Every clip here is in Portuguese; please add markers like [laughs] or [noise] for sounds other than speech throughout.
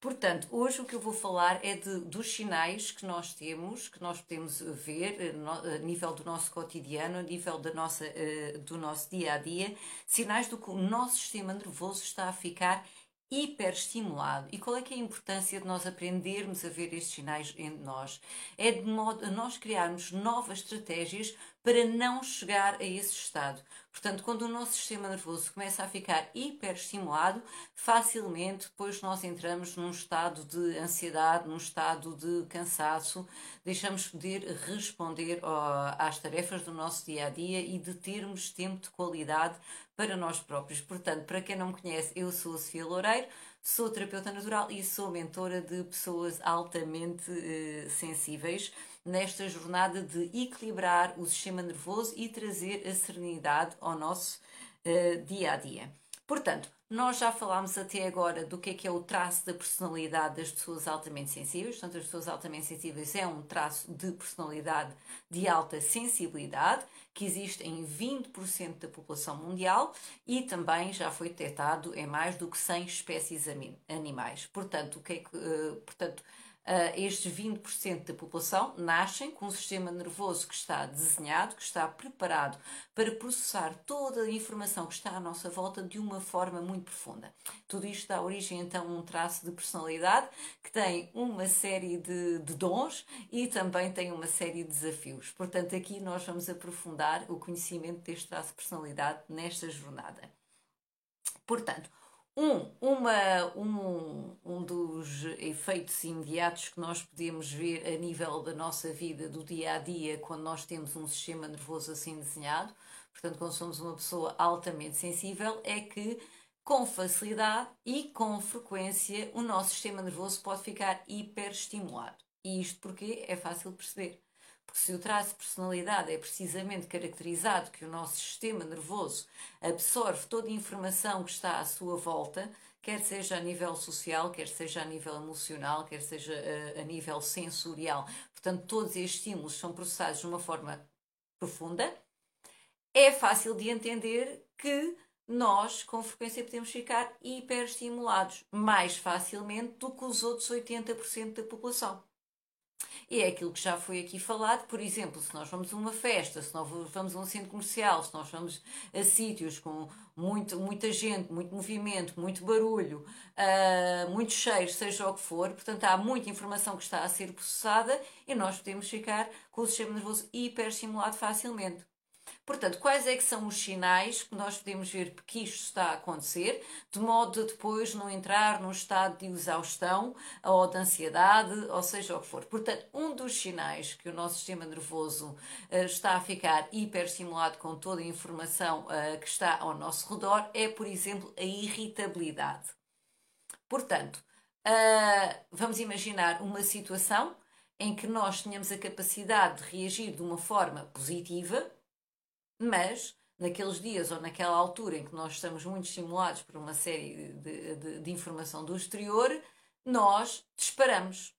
Portanto, hoje o que eu vou falar é de, dos sinais que nós temos, que nós podemos ver eh, a nível do nosso cotidiano, a nível da nossa, eh, do nosso dia a dia, sinais do que o nosso sistema nervoso está a ficar hiperestimulado. E qual é que é a importância de nós aprendermos a ver estes sinais em nós? É de modo a nós criarmos novas estratégias para não chegar a esse estado. Portanto, quando o nosso sistema nervoso começa a ficar hiperestimulado, facilmente depois nós entramos num estado de ansiedade, num estado de cansaço, deixamos de poder responder às tarefas do nosso dia a dia e de termos tempo de qualidade para nós próprios. Portanto, para quem não me conhece, eu sou a Sofia Loureiro, sou terapeuta natural e sou mentora de pessoas altamente eh, sensíveis nesta jornada de equilibrar o sistema nervoso e trazer a serenidade ao nosso uh, dia a dia. Portanto, nós já falámos até agora do que é que é o traço da personalidade das pessoas altamente sensíveis. Portanto, as pessoas altamente sensíveis é um traço de personalidade de alta sensibilidade que existe em 20% da população mundial e também já foi detectado em mais do que 100 espécies animais. Portanto, o que é que, uh, portanto, estes 20% da população nascem com um sistema nervoso que está desenhado, que está preparado para processar toda a informação que está à nossa volta de uma forma muito profunda. Tudo isto dá origem então a um traço de personalidade que tem uma série de, de dons e também tem uma série de desafios. Portanto, aqui nós vamos aprofundar o conhecimento deste traço de personalidade nesta jornada. Portanto, um, uma, um, um dos efeitos imediatos que nós podemos ver a nível da nossa vida, do dia a dia, quando nós temos um sistema nervoso assim desenhado, portanto, quando somos uma pessoa altamente sensível, é que com facilidade e com frequência o nosso sistema nervoso pode ficar hiperestimulado. E isto porque é fácil perceber. Porque se o traço de personalidade é precisamente caracterizado que o nosso sistema nervoso absorve toda a informação que está à sua volta, quer seja a nível social, quer seja a nível emocional, quer seja a, eh, a nível sensorial. Portanto, todos estes estímulos são processados de uma forma profunda. É fácil de entender que nós, com frequência, podemos ficar hiperestimulados mais facilmente do que os outros 80% da população. E é aquilo que já foi aqui falado, por exemplo, se nós vamos a uma festa, se nós vamos a um centro comercial, se nós vamos a sítios com muito, muita gente, muito movimento, muito barulho, uh, muito cheiro, seja o que for, portanto há muita informação que está a ser processada e nós podemos ficar com o sistema nervoso hiperestimulado facilmente. Portanto, quais é que são os sinais que nós podemos ver que isto está a acontecer, de modo a depois não entrar num estado de exaustão ou de ansiedade, ou seja o que for. Portanto, um dos sinais que o nosso sistema nervoso uh, está a ficar hiperestimulado com toda a informação uh, que está ao nosso redor é, por exemplo, a irritabilidade. Portanto, uh, vamos imaginar uma situação em que nós tenhamos a capacidade de reagir de uma forma positiva, mas naqueles dias ou naquela altura em que nós estamos muito estimulados por uma série de, de, de informação do exterior, nós disparamos.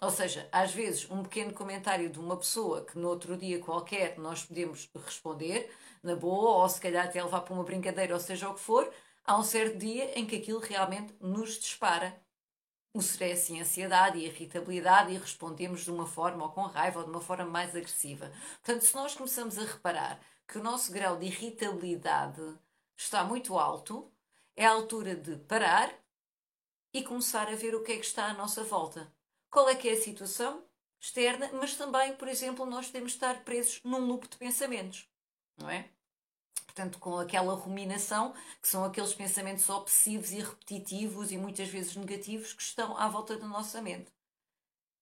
Ou seja, às vezes um pequeno comentário de uma pessoa que no outro dia qualquer nós podemos responder na boa, ou se calhar até levar para uma brincadeira, ou seja o que for, há um certo dia em que aquilo realmente nos dispara o stress e a ansiedade e a irritabilidade e respondemos de uma forma ou com raiva ou de uma forma mais agressiva. Portanto, se nós começamos a reparar que o nosso grau de irritabilidade está muito alto, é a altura de parar e começar a ver o que é que está à nossa volta. Qual é que é a situação externa, mas também, por exemplo, nós podemos estar presos num loop de pensamentos, não é? Portanto, com aquela ruminação, que são aqueles pensamentos obsessivos e repetitivos e muitas vezes negativos que estão à volta da nossa mente.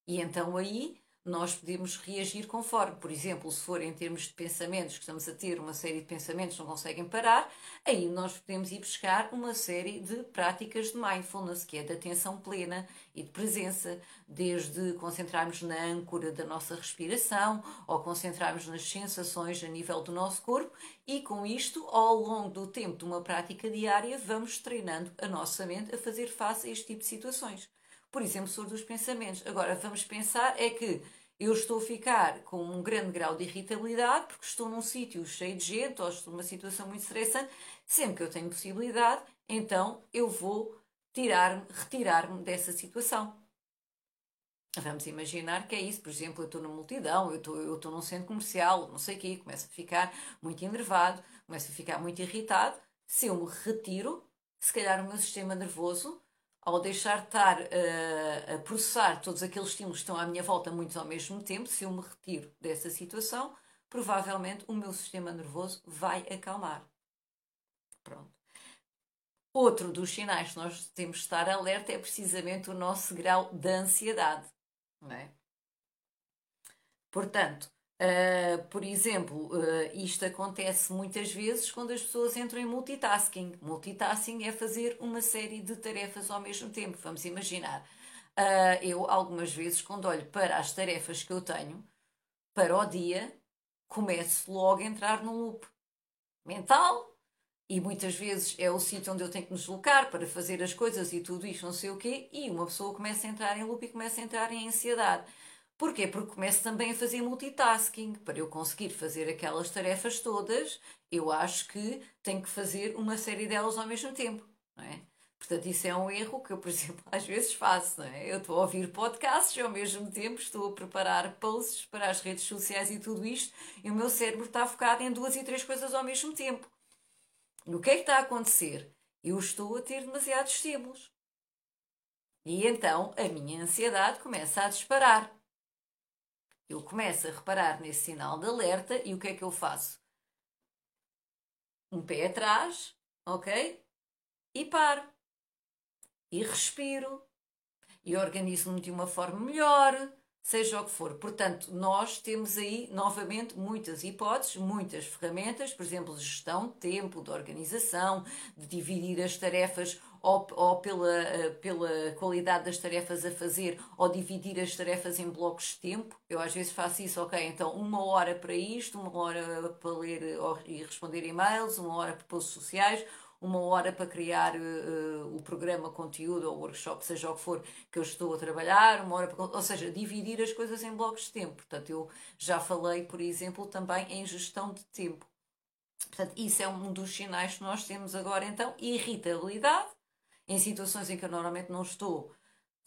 E então aí nós podemos reagir conforme. Por exemplo, se for em termos de pensamentos, que estamos a ter uma série de pensamentos que não conseguem parar, aí nós podemos ir buscar uma série de práticas de mindfulness, que é de atenção plena e de presença, desde concentrarmos na âncora da nossa respiração ou concentrarmos nas sensações a nível do nosso corpo, e com isto, ao longo do tempo de uma prática diária, vamos treinando a nossa mente a fazer face a este tipo de situações. Por exemplo, sobre os pensamentos. Agora, vamos pensar é que eu estou a ficar com um grande grau de irritabilidade porque estou num sítio cheio de gente ou estou numa situação muito estressante, sempre que eu tenho possibilidade, então eu vou tirar-me, retirar-me dessa situação. Vamos imaginar que é isso, por exemplo, eu estou numa multidão, eu estou, eu estou num centro comercial, não sei o quê, começo a ficar muito enervado, começo a ficar muito irritado. Se eu me retiro, se calhar o meu sistema nervoso ao deixar de estar uh, a processar todos aqueles estímulos que estão à minha volta, muitos ao mesmo tempo, se eu me retiro dessa situação, provavelmente o meu sistema nervoso vai acalmar. Pronto. Outro dos sinais que nós temos de estar alerta é precisamente o nosso grau de ansiedade. Não é? Portanto, Uh, por exemplo, uh, isto acontece muitas vezes quando as pessoas entram em multitasking. Multitasking é fazer uma série de tarefas ao mesmo tempo. Vamos imaginar. Uh, eu, algumas vezes, quando olho para as tarefas que eu tenho para o dia, começo logo a entrar num loop mental. E muitas vezes é o sítio onde eu tenho que me deslocar para fazer as coisas e tudo isto, não sei o quê, e uma pessoa começa a entrar em loop e começa a entrar em ansiedade. Porquê? Porque começo também a fazer multitasking. Para eu conseguir fazer aquelas tarefas todas, eu acho que tenho que fazer uma série delas ao mesmo tempo, não é? Portanto, isso é um erro que eu, por [laughs] exemplo, às vezes faço, não é? Eu estou a ouvir podcasts e ao mesmo tempo estou a preparar posts para as redes sociais e tudo isto, e o meu cérebro está focado em duas e três coisas ao mesmo tempo. E o que é que está a acontecer? Eu estou a ter demasiados estímulos. E então a minha ansiedade começa a disparar. Eu começo a reparar nesse sinal de alerta e o que é que eu faço? Um pé atrás, ok? E paro. E respiro. E organizo-me de uma forma melhor, seja o que for. Portanto, nós temos aí, novamente, muitas hipóteses, muitas ferramentas, por exemplo, de gestão de tempo, de organização, de dividir as tarefas ou, ou pela, eh, pela qualidade das tarefas a fazer, ou dividir as tarefas em blocos de tempo. Eu às vezes faço isso, ok, então uma hora para isto, uma hora para ler e responder e-mails, uma hora para posts sociais, uma hora para criar uh, o programa, conteúdo ou workshop, seja o que for que eu estou a trabalhar, uma hora para, ou seja, dividir as coisas em blocos de tempo. Portanto, eu já falei, por exemplo, também em gestão de tempo. Portanto, isso é um dos sinais que nós temos agora, então, irritabilidade, em situações em que eu normalmente não estou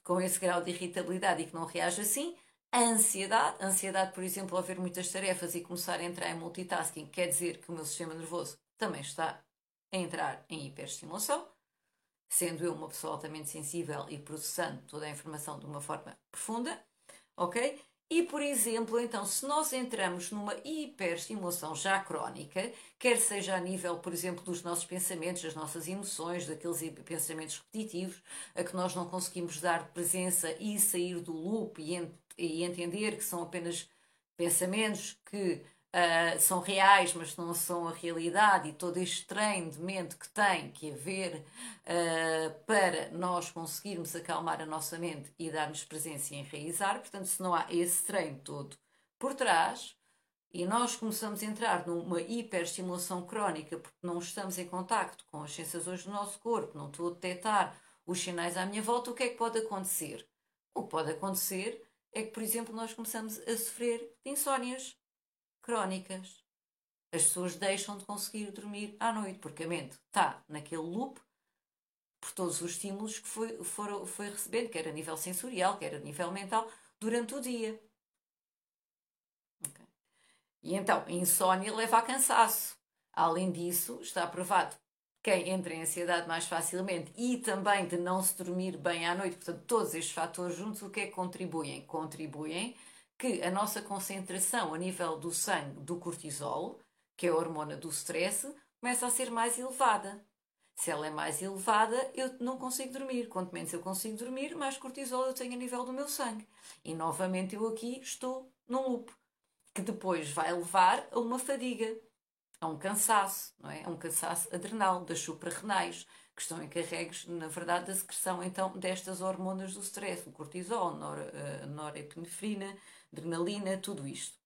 com esse grau de irritabilidade e que não reajo assim. Ansiedade, ansiedade, por exemplo, ao ver muitas tarefas e começar a entrar em multitasking, quer dizer que o meu sistema nervoso também está a entrar em hiperestimulação, sendo eu uma pessoa altamente sensível e processando toda a informação de uma forma profunda, ok? E, por exemplo, então, se nós entramos numa hiperestimulação já crónica, quer seja a nível, por exemplo, dos nossos pensamentos, das nossas emoções, daqueles pensamentos repetitivos, a que nós não conseguimos dar presença e sair do loop e, ent e entender que são apenas pensamentos que uh, são reais, mas não são a realidade, e todo este treino de mente que tem que haver uh, para nós conseguirmos acalmar a nossa mente e dar-nos presença e enraizar. Portanto, se não há esse treino todo por trás, e nós começamos a entrar numa hiperestimulação crónica porque não estamos em contacto com as sensações do nosso corpo, não estou a detectar os sinais à minha volta, o que é que pode acontecer? O que pode acontecer é que, por exemplo, nós começamos a sofrer de insónias crónicas. As pessoas deixam de conseguir dormir à noite, porque a mente está naquele loop por todos os estímulos que foi, for, foi recebendo, quer a nível sensorial, quer a nível mental, durante o dia. Okay. E então, a insónia leva a cansaço. Além disso, está provado quem entra em ansiedade mais facilmente e também de não se dormir bem à noite. Portanto, todos estes fatores juntos, o que é que contribuem? Contribuem que a nossa concentração a nível do sangue do cortisol, que é a hormona do stress, começa a ser mais elevada. Se ela é mais elevada, eu não consigo dormir. Quanto menos eu consigo dormir, mais cortisol eu tenho a nível do meu sangue. E novamente eu aqui estou num loop, que depois vai levar a uma fadiga, a um cansaço, não é? A um cansaço adrenal, das suprarrenais, que estão encarregues, na verdade, da secreção então destas hormonas do stress, o cortisol, nor, uh, norepinefrina, adrenalina, tudo isto.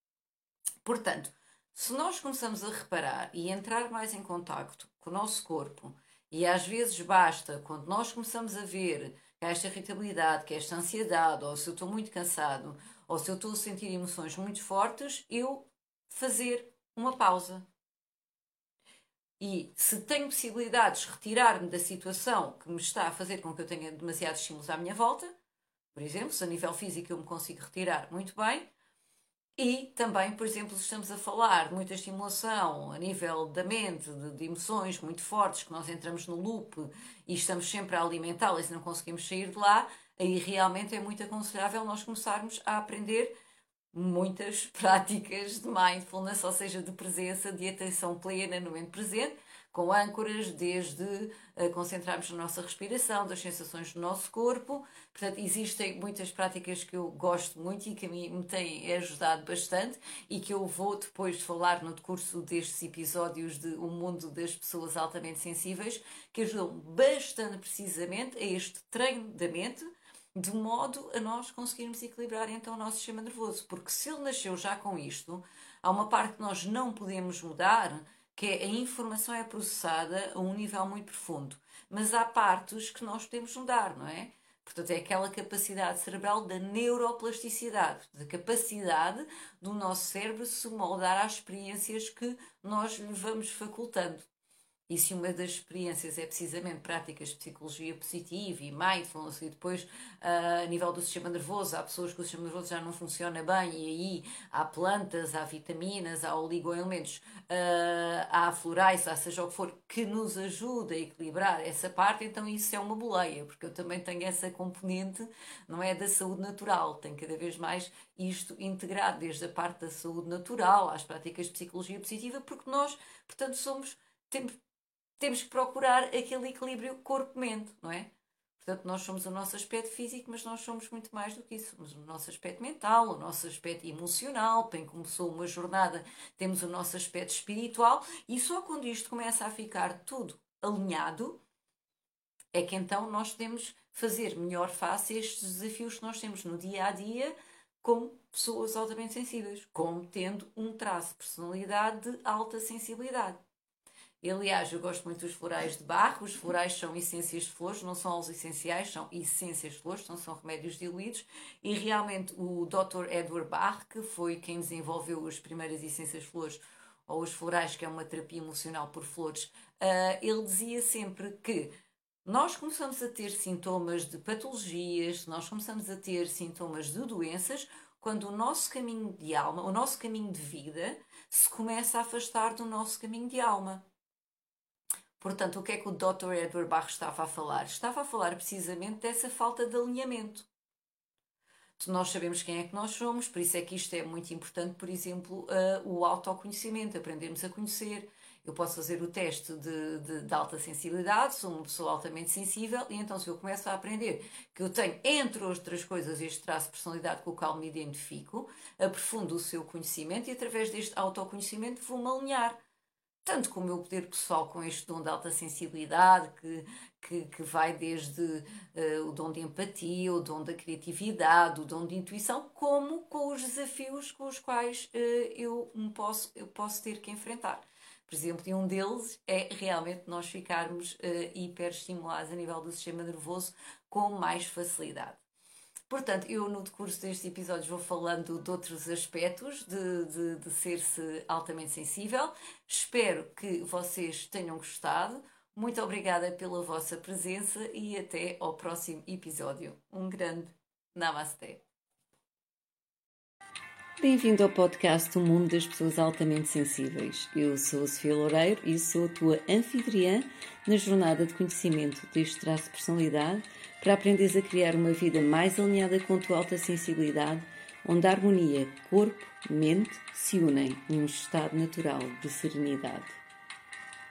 Portanto, se nós começamos a reparar e entrar mais em contacto com o nosso corpo, e às vezes basta, quando nós começamos a ver que há esta irritabilidade, que é esta ansiedade, ou se eu estou muito cansado, ou se eu estou a sentir emoções muito fortes, eu fazer uma pausa. E se tenho possibilidades de retirar-me da situação que me está a fazer com que eu tenha demasiados estímulos à minha volta, por exemplo, se a nível físico eu me consigo retirar muito bem, e também, por exemplo, estamos a falar de muita estimulação a nível da mente, de, de emoções muito fortes, que nós entramos no loop e estamos sempre a alimentá-las e não conseguimos sair de lá, aí realmente é muito aconselhável nós começarmos a aprender muitas [laughs] práticas de mindfulness, ou seja, de presença, de atenção plena no momento presente, com âncoras, desde uh, concentrarmos na nossa respiração, das sensações do nosso corpo. Portanto, existem muitas práticas que eu gosto muito e que a mim me têm ajudado bastante e que eu vou depois falar no curso destes episódios de O Mundo das Pessoas Altamente Sensíveis, que ajudam bastante precisamente a este treino da mente, de modo a nós conseguirmos equilibrar então o nosso sistema nervoso. Porque se ele nasceu já com isto, há uma parte que nós não podemos mudar, que é a informação é processada a um nível muito profundo. Mas há partes que nós podemos mudar, não é? Portanto, é aquela capacidade cerebral da neuroplasticidade, da capacidade do nosso cérebro se moldar às experiências que nós lhe vamos facultando. E se uma das experiências é precisamente práticas de psicologia positiva e mindfulness, e depois uh, a nível do sistema nervoso, há pessoas que o sistema nervoso já não funciona bem, e aí há plantas, há vitaminas, há oligoelementos, uh, há florais, há seja o que for, que nos ajuda a equilibrar essa parte, então isso é uma boleia, porque eu também tenho essa componente, não é da saúde natural, tenho cada vez mais isto integrado, desde a parte da saúde natural às práticas de psicologia positiva, porque nós, portanto, somos. Temos, temos que procurar aquele equilíbrio corpo-mente, não é? Portanto, nós somos o nosso aspecto físico, mas nós somos muito mais do que isso. Somos o nosso aspecto mental, o nosso aspecto emocional. Bem começou uma jornada, temos o nosso aspecto espiritual. E só quando isto começa a ficar tudo alinhado, é que então nós podemos fazer melhor face a estes desafios que nós temos no dia a dia como pessoas altamente sensíveis, como tendo um traço de personalidade de alta sensibilidade. Aliás, eu gosto muito dos florais de barro. Os florais são essências de flores, não são os essenciais, são essências de flores, não são remédios diluídos. E realmente o Dr. Edward Bach, que foi quem desenvolveu as primeiras essências de flores, ou os florais, que é uma terapia emocional por flores, uh, ele dizia sempre que nós começamos a ter sintomas de patologias, nós começamos a ter sintomas de doenças, quando o nosso caminho de alma, o nosso caminho de vida, se começa a afastar do nosso caminho de alma. Portanto, o que é que o Dr. Edward Bach estava a falar? Estava a falar precisamente dessa falta de alinhamento. Nós sabemos quem é que nós somos, por isso é que isto é muito importante, por exemplo, uh, o autoconhecimento, aprendermos a conhecer. Eu posso fazer o teste de, de, de, alta sensibilidade, sou uma pessoa altamente sensível, e então se eu começo a aprender que eu tenho, entre outras coisas, este traço de personalidade com o qual me identifico, aprofundo o seu conhecimento e através deste autoconhecimento vou-me alinhar tanto com o meu poder pessoal, com este dom de alta sensibilidade, que, que, que vai desde uh, o dom de empatia, o dom da criatividade, o dom de intuição, como com os desafios com os quais uh, eu, me posso, eu posso ter que enfrentar. Por exemplo, e um deles é realmente nós ficarmos uh, hiperestimulados a nível do sistema nervoso com mais facilidade. Portanto, eu no decurso destes episódios vou falando de outros aspectos de, de, de ser-se altamente sensível. Espero que vocês tenham gostado. Muito obrigada pela vossa presença e até ao próximo episódio. Um grande Namaste. Bem-vindo ao podcast O Mundo das Pessoas Altamente Sensíveis. Eu sou a Sofia Loureiro e sou a tua anfitriã na jornada de conhecimento deste traço de personalidade para aprenderes a criar uma vida mais alinhada com a tua alta sensibilidade, onde a harmonia corpo-mente se unem num estado natural de serenidade.